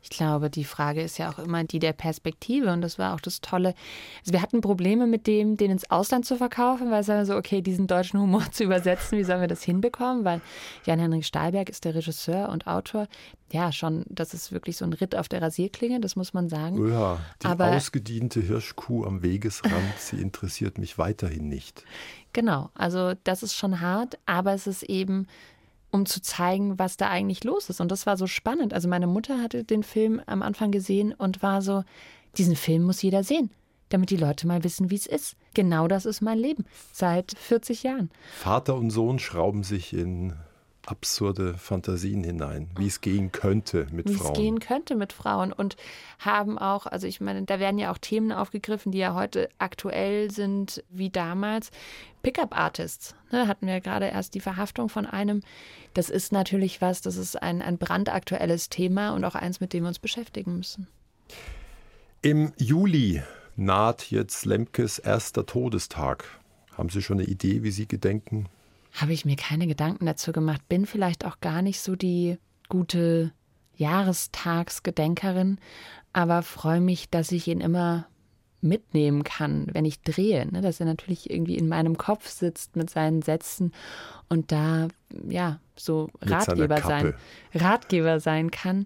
Ich glaube, die Frage ist ja auch immer die der Perspektive und das war auch das Tolle. Also wir hatten Probleme mit dem, den ins Ausland zu verkaufen, weil es war so, okay, diesen deutschen Humor zu übersetzen, wie sollen wir das hinbekommen? Weil Jan-Henrik Stahlberg ist der Regisseur und Autor. Ja, schon, das ist wirklich so ein Ritt auf der Rasierklinge, das muss man sagen. Ja, die Aber, ausgediente Hirschkuh am Wegesrand, sie interessiert mich weiterhin nicht. Genau, also das ist schon hart, aber es ist eben um zu zeigen, was da eigentlich los ist. Und das war so spannend. Also meine Mutter hatte den Film am Anfang gesehen und war so, diesen Film muss jeder sehen, damit die Leute mal wissen, wie es ist. Genau das ist mein Leben seit 40 Jahren. Vater und Sohn schrauben sich in absurde Fantasien hinein, wie es gehen könnte mit wie Frauen. Wie es gehen könnte mit Frauen und haben auch, also ich meine, da werden ja auch Themen aufgegriffen, die ja heute aktuell sind wie damals. Pickup-Artists, ne, hatten wir gerade erst die Verhaftung von einem. Das ist natürlich was, das ist ein, ein brandaktuelles Thema und auch eins, mit dem wir uns beschäftigen müssen. Im Juli naht jetzt Lemkes erster Todestag. Haben Sie schon eine Idee, wie Sie gedenken habe ich mir keine Gedanken dazu gemacht. Bin vielleicht auch gar nicht so die gute Jahrestagsgedenkerin, aber freue mich, dass ich ihn immer mitnehmen kann, wenn ich drehe, ne? dass er natürlich irgendwie in meinem Kopf sitzt mit seinen Sätzen und da ja so mit Ratgeber sein, Ratgeber sein kann.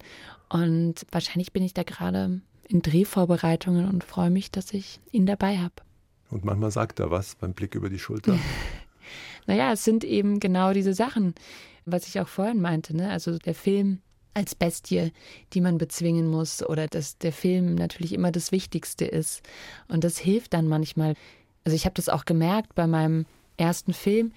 Und wahrscheinlich bin ich da gerade in Drehvorbereitungen und freue mich, dass ich ihn dabei habe. Und manchmal sagt er was beim Blick über die Schulter. naja, es sind eben genau diese Sachen, was ich auch vorhin meinte. Ne? Also der Film als Bestie, die man bezwingen muss oder dass der Film natürlich immer das Wichtigste ist. Und das hilft dann manchmal. Also ich habe das auch gemerkt bei meinem ersten Film.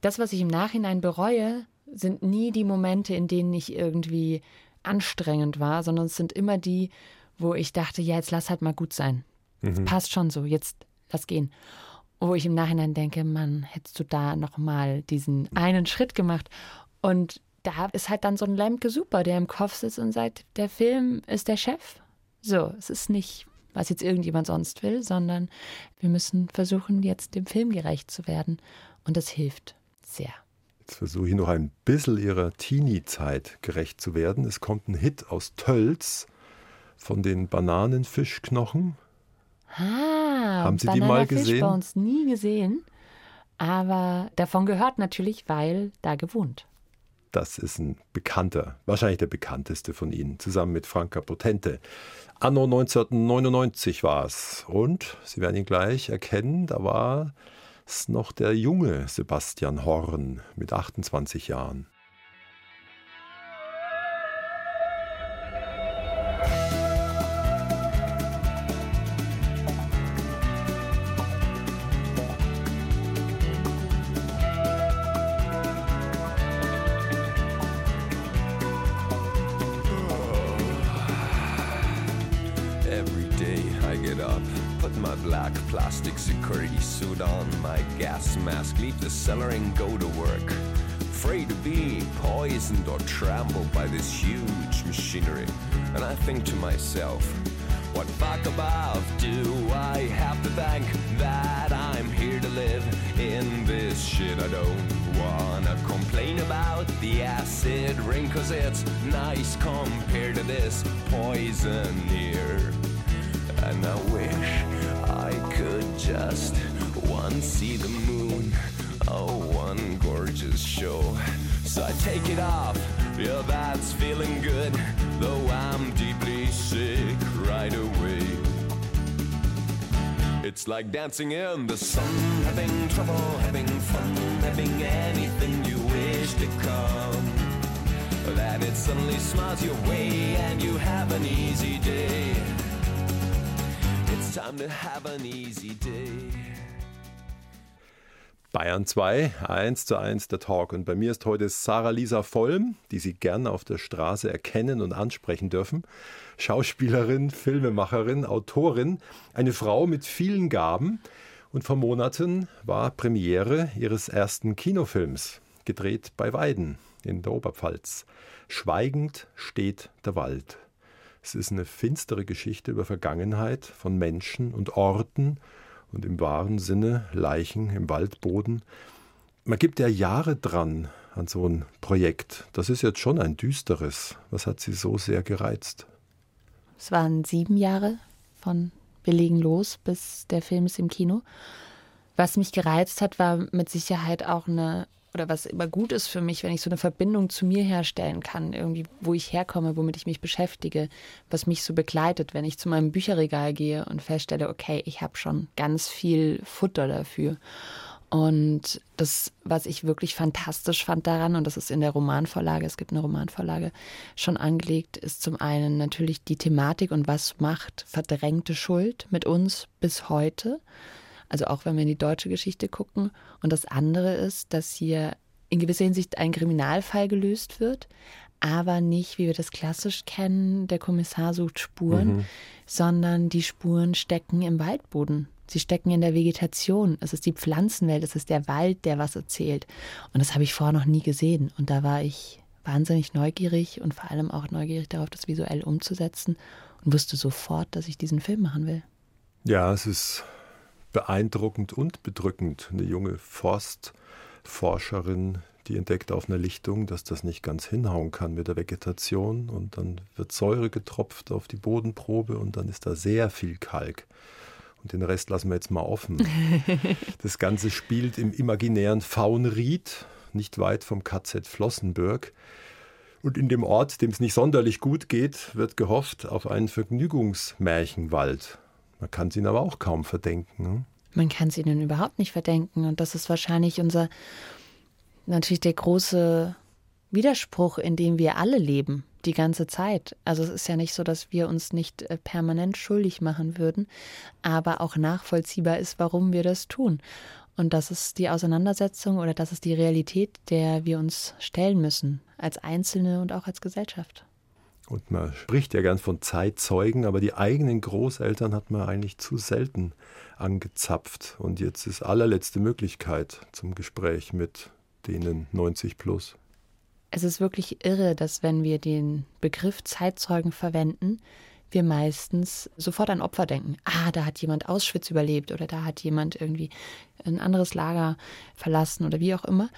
Das, was ich im Nachhinein bereue, sind nie die Momente, in denen ich irgendwie anstrengend war, sondern es sind immer die, wo ich dachte, ja, jetzt lass halt mal gut sein. Mhm. Passt schon so, jetzt lass gehen wo ich im Nachhinein denke, Mann, hättest du da nochmal diesen einen Schritt gemacht. Und da ist halt dann so ein Lemke super, der im Kopf sitzt und sagt, der Film ist der Chef. So, es ist nicht, was jetzt irgendjemand sonst will, sondern wir müssen versuchen, jetzt dem Film gerecht zu werden. Und das hilft sehr. Jetzt versuche ich noch ein bisschen ihrer Teenie-Zeit gerecht zu werden. Es kommt ein Hit aus Tölz von den Bananenfischknochen. Ah, haben Sie Banana die mal Fish gesehen? bei uns nie gesehen, aber davon gehört natürlich, weil da gewohnt. Das ist ein bekannter, wahrscheinlich der bekannteste von ihnen, zusammen mit Franka Potente. Anno 1999 war es. Und Sie werden ihn gleich erkennen, da war es noch der junge Sebastian Horn mit 28 Jahren. And go to work. Afraid to be poisoned or trampled by this huge machinery. And I think to myself, what fuck above do I have to thank that I'm here to live in this shit I don't wanna complain about the acid ring cause it's nice compared to this poison here and I wish I could just once see the moon Oh, one gorgeous show. So I take it off. Yeah, that's feeling good. Though I'm deeply sick right away. It's like dancing in the sun, having trouble, having fun, having anything you wish to come. Then it suddenly smiles your way and you have an easy day. It's time to have an easy day. Bayern 2, 1 zu 1 der Talk. Und bei mir ist heute Sarah Lisa Vollm, die Sie gerne auf der Straße erkennen und ansprechen dürfen. Schauspielerin, Filmemacherin, Autorin, eine Frau mit vielen Gaben. Und vor Monaten war Premiere ihres ersten Kinofilms, gedreht bei Weiden in der Oberpfalz. Schweigend steht der Wald. Es ist eine finstere Geschichte über Vergangenheit von Menschen und Orten und im wahren Sinne Leichen im Waldboden. Man gibt ja Jahre dran an so ein Projekt. Das ist jetzt schon ein düsteres. Was hat Sie so sehr gereizt? Es waren sieben Jahre von Wir legen los, bis der Film ist im Kino. Was mich gereizt hat, war mit Sicherheit auch eine oder was immer gut ist für mich, wenn ich so eine Verbindung zu mir herstellen kann, irgendwie, wo ich herkomme, womit ich mich beschäftige, was mich so begleitet, wenn ich zu meinem Bücherregal gehe und feststelle, okay, ich habe schon ganz viel Futter dafür. Und das, was ich wirklich fantastisch fand daran, und das ist in der Romanvorlage, es gibt eine Romanvorlage, schon angelegt, ist zum einen natürlich die Thematik und was macht verdrängte Schuld mit uns bis heute. Also auch wenn wir in die deutsche Geschichte gucken. Und das andere ist, dass hier in gewisser Hinsicht ein Kriminalfall gelöst wird, aber nicht, wie wir das klassisch kennen, der Kommissar sucht Spuren, mhm. sondern die Spuren stecken im Waldboden. Sie stecken in der Vegetation. Es ist die Pflanzenwelt, es ist der Wald, der was erzählt. Und das habe ich vorher noch nie gesehen. Und da war ich wahnsinnig neugierig und vor allem auch neugierig darauf, das visuell umzusetzen und wusste sofort, dass ich diesen Film machen will. Ja, es ist beeindruckend und bedrückend. Eine junge Forstforscherin, die entdeckt auf einer Lichtung, dass das nicht ganz hinhauen kann mit der Vegetation und dann wird Säure getropft auf die Bodenprobe und dann ist da sehr viel Kalk. Und den Rest lassen wir jetzt mal offen. Das Ganze spielt im imaginären Faunried, nicht weit vom KZ Flossenbürg. Und in dem Ort, dem es nicht sonderlich gut geht, wird gehofft auf einen Vergnügungsmärchenwald. Man kann es ihnen aber auch kaum verdenken. Ne? Man kann es ihnen überhaupt nicht verdenken. Und das ist wahrscheinlich unser, natürlich der große Widerspruch, in dem wir alle leben, die ganze Zeit. Also es ist ja nicht so, dass wir uns nicht äh, permanent schuldig machen würden, aber auch nachvollziehbar ist, warum wir das tun. Und das ist die Auseinandersetzung oder das ist die Realität, der wir uns stellen müssen, als Einzelne und auch als Gesellschaft. Und man spricht ja gern von Zeitzeugen, aber die eigenen Großeltern hat man eigentlich zu selten angezapft. Und jetzt ist allerletzte Möglichkeit zum Gespräch mit denen 90 plus. Es ist wirklich irre, dass wenn wir den Begriff Zeitzeugen verwenden, wir meistens sofort an Opfer denken. Ah, da hat jemand Auschwitz überlebt oder da hat jemand irgendwie ein anderes Lager verlassen oder wie auch immer.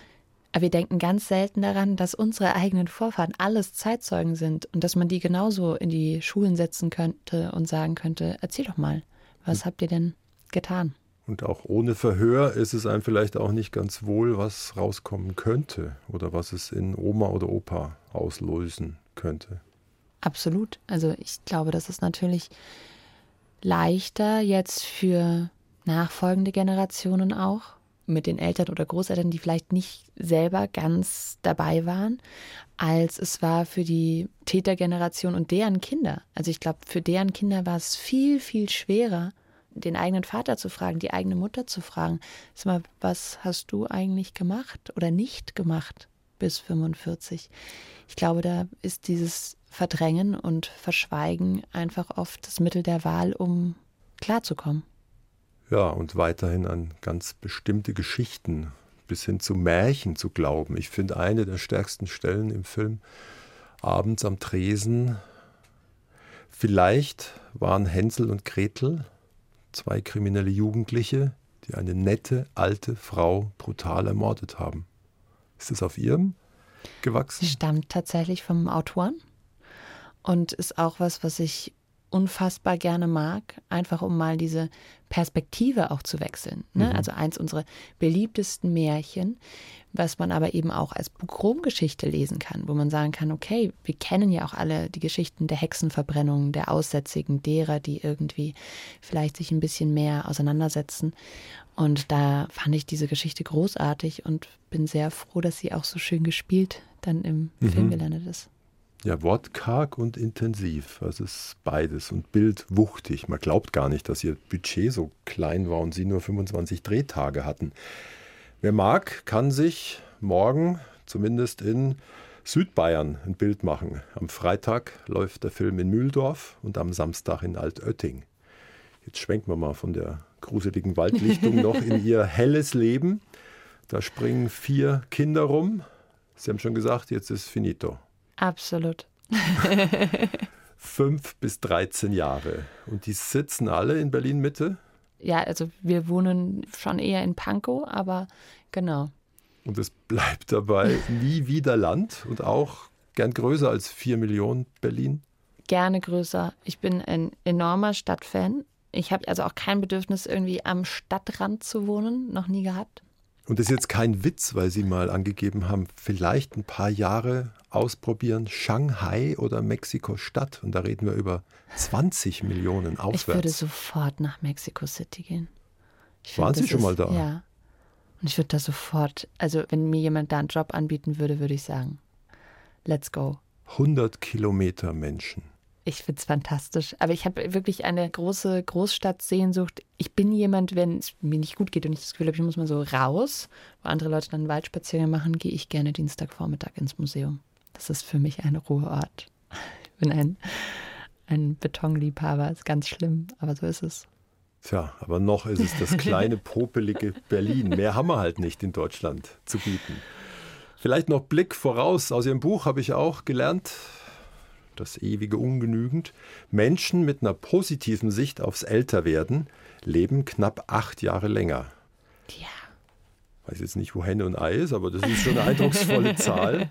Aber wir denken ganz selten daran, dass unsere eigenen Vorfahren alles Zeitzeugen sind und dass man die genauso in die Schulen setzen könnte und sagen könnte, erzähl doch mal, was hm. habt ihr denn getan? Und auch ohne Verhör ist es einem vielleicht auch nicht ganz wohl, was rauskommen könnte oder was es in Oma oder Opa auslösen könnte. Absolut. Also ich glaube, das ist natürlich leichter jetzt für nachfolgende Generationen auch, mit den Eltern oder Großeltern, die vielleicht nicht selber ganz dabei waren, als es war für die Tätergeneration und deren Kinder. Also ich glaube, für deren Kinder war es viel, viel schwerer, den eigenen Vater zu fragen, die eigene Mutter zu fragen. Sag mal, was hast du eigentlich gemacht oder nicht gemacht bis 45? Ich glaube, da ist dieses Verdrängen und Verschweigen einfach oft das Mittel der Wahl, um klarzukommen. Ja, und weiterhin an ganz bestimmte Geschichten bis hin zu Märchen zu glauben. Ich finde eine der stärksten Stellen im Film abends am Tresen. Vielleicht waren Hänsel und Gretel zwei kriminelle Jugendliche, die eine nette alte Frau brutal ermordet haben. Ist das auf ihrem gewachsen? Stammt tatsächlich vom Autoren und ist auch was, was ich unfassbar gerne mag, einfach um mal diese Perspektive auch zu wechseln. Ne? Mhm. Also eins unserer beliebtesten Märchen, was man aber eben auch als Buchrom-Geschichte lesen kann, wo man sagen kann, okay, wir kennen ja auch alle die Geschichten der Hexenverbrennung, der Aussätzigen, derer, die irgendwie vielleicht sich ein bisschen mehr auseinandersetzen. Und da fand ich diese Geschichte großartig und bin sehr froh, dass sie auch so schön gespielt dann im mhm. Film gelandet ist ja, wortkarg und intensiv. Also es ist beides und bildwuchtig. Man glaubt gar nicht, dass ihr Budget so klein war und sie nur 25 Drehtage hatten. Wer mag, kann sich morgen zumindest in Südbayern ein Bild machen. Am Freitag läuft der Film in Mühldorf und am Samstag in Altötting. Jetzt schwenken wir mal von der gruseligen Waldlichtung noch in ihr helles Leben. Da springen vier Kinder rum. Sie haben schon gesagt, jetzt ist finito. Absolut. Fünf bis 13 Jahre. Und die sitzen alle in Berlin Mitte? Ja, also wir wohnen schon eher in Pankow, aber genau. Und es bleibt dabei nie wieder Land und auch gern größer als vier Millionen Berlin? Gerne größer. Ich bin ein enormer Stadtfan. Ich habe also auch kein Bedürfnis, irgendwie am Stadtrand zu wohnen, noch nie gehabt. Und das ist jetzt kein Witz, weil Sie mal angegeben haben, vielleicht ein paar Jahre ausprobieren, Shanghai oder Mexiko-Stadt. Und da reden wir über 20 Millionen aufwärts. Ich würde sofort nach Mexico City gehen. Waren Sie schon ist, mal da? Ja. Und ich würde da sofort, also wenn mir jemand da einen Job anbieten würde, würde ich sagen, let's go. 100 Kilometer Menschen. Ich finde es fantastisch. Aber ich habe wirklich eine große Großstadtsehnsucht. Ich bin jemand, wenn es mir nicht gut geht und ich das Gefühl habe, ich muss mal so raus, wo andere Leute dann Waldspaziergänge machen, gehe ich gerne Dienstagvormittag ins Museum. Das ist für mich ein Ruheort. Ich bin ein, ein Betonliebhaber, ist ganz schlimm, aber so ist es. Tja, aber noch ist es das kleine, popelige Berlin. Mehr haben wir halt nicht in Deutschland zu bieten. Vielleicht noch Blick voraus. Aus Ihrem Buch habe ich auch gelernt, das ewige Ungenügend. Menschen mit einer positiven Sicht aufs Älterwerden leben knapp acht Jahre länger. Ja. Ich weiß jetzt nicht, wo Henne und Ei ist, aber das ist schon eine eindrucksvolle Zahl.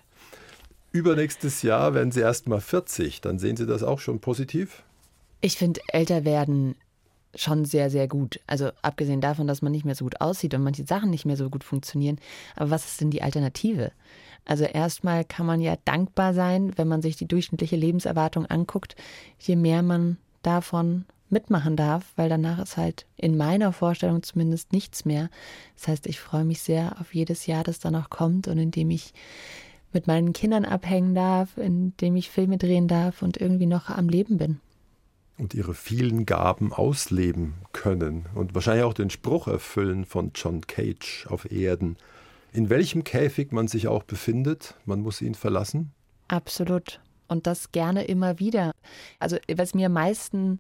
Übernächstes Jahr werden Sie erst mal 40. Dann sehen Sie das auch schon positiv? Ich finde älter werden schon sehr, sehr gut. Also abgesehen davon, dass man nicht mehr so gut aussieht und manche Sachen nicht mehr so gut funktionieren. Aber was ist denn die Alternative? Also erstmal kann man ja dankbar sein, wenn man sich die durchschnittliche Lebenserwartung anguckt, je mehr man davon mitmachen darf, weil danach ist halt in meiner Vorstellung zumindest nichts mehr. Das heißt, ich freue mich sehr auf jedes Jahr, das dann noch kommt und in dem ich mit meinen Kindern abhängen darf, in dem ich Filme drehen darf und irgendwie noch am Leben bin. Und ihre vielen Gaben ausleben können und wahrscheinlich auch den Spruch erfüllen von John Cage auf Erden. In welchem Käfig man sich auch befindet, man muss ihn verlassen? Absolut. Und das gerne immer wieder. Also, was mir am meisten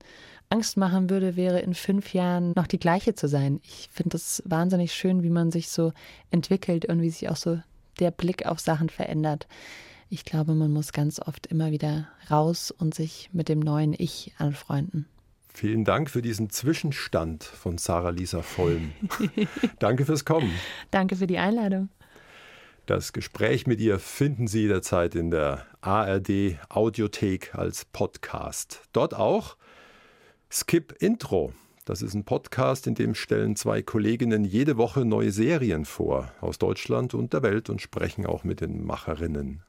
Angst machen würde, wäre in fünf Jahren noch die gleiche zu sein. Ich finde es wahnsinnig schön, wie man sich so entwickelt und wie sich auch so der Blick auf Sachen verändert. Ich glaube, man muss ganz oft immer wieder raus und sich mit dem neuen Ich anfreunden. Vielen Dank für diesen Zwischenstand von Sarah Lisa Vollm. Danke fürs Kommen. Danke für die Einladung. Das Gespräch mit ihr finden Sie jederzeit in der ARD Audiothek als Podcast. Dort auch Skip Intro Das ist ein Podcast, in dem stellen zwei Kolleginnen jede Woche neue Serien vor aus Deutschland und der Welt und sprechen auch mit den Macherinnen.